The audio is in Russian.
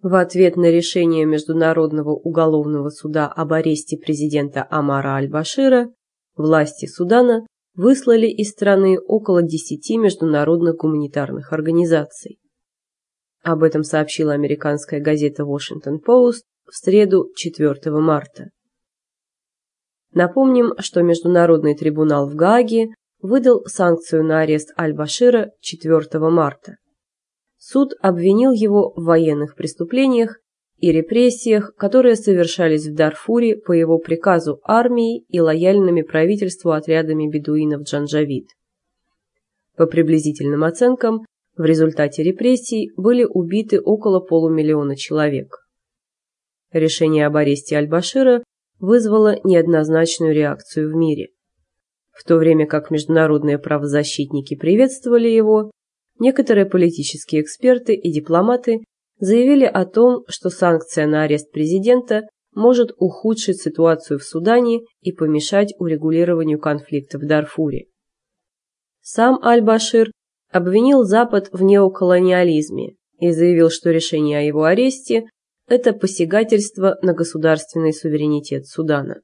В ответ на решение Международного уголовного суда об аресте президента Амара аль-Башира, власти Судана выслали из страны около 10 международных гуманитарных организаций. Об этом сообщила американская газета Washington Post в среду 4 марта. Напомним, что Международный трибунал в Гааге выдал санкцию на арест Аль-Башира 4 марта. Суд обвинил его в военных преступлениях и репрессиях, которые совершались в Дарфуре по его приказу армией и лояльными правительству отрядами бедуинов Джанджавид. По приблизительным оценкам, в результате репрессий были убиты около полумиллиона человек. Решение об аресте Аль-Башира вызвало неоднозначную реакцию в мире. В то время как международные правозащитники приветствовали его, некоторые политические эксперты и дипломаты заявили о том, что санкция на арест президента может ухудшить ситуацию в Судане и помешать урегулированию конфликта в Дарфуре. Сам Аль-Башир обвинил Запад в неоколониализме и заявил, что решение о его аресте – это посягательство на государственный суверенитет Судана.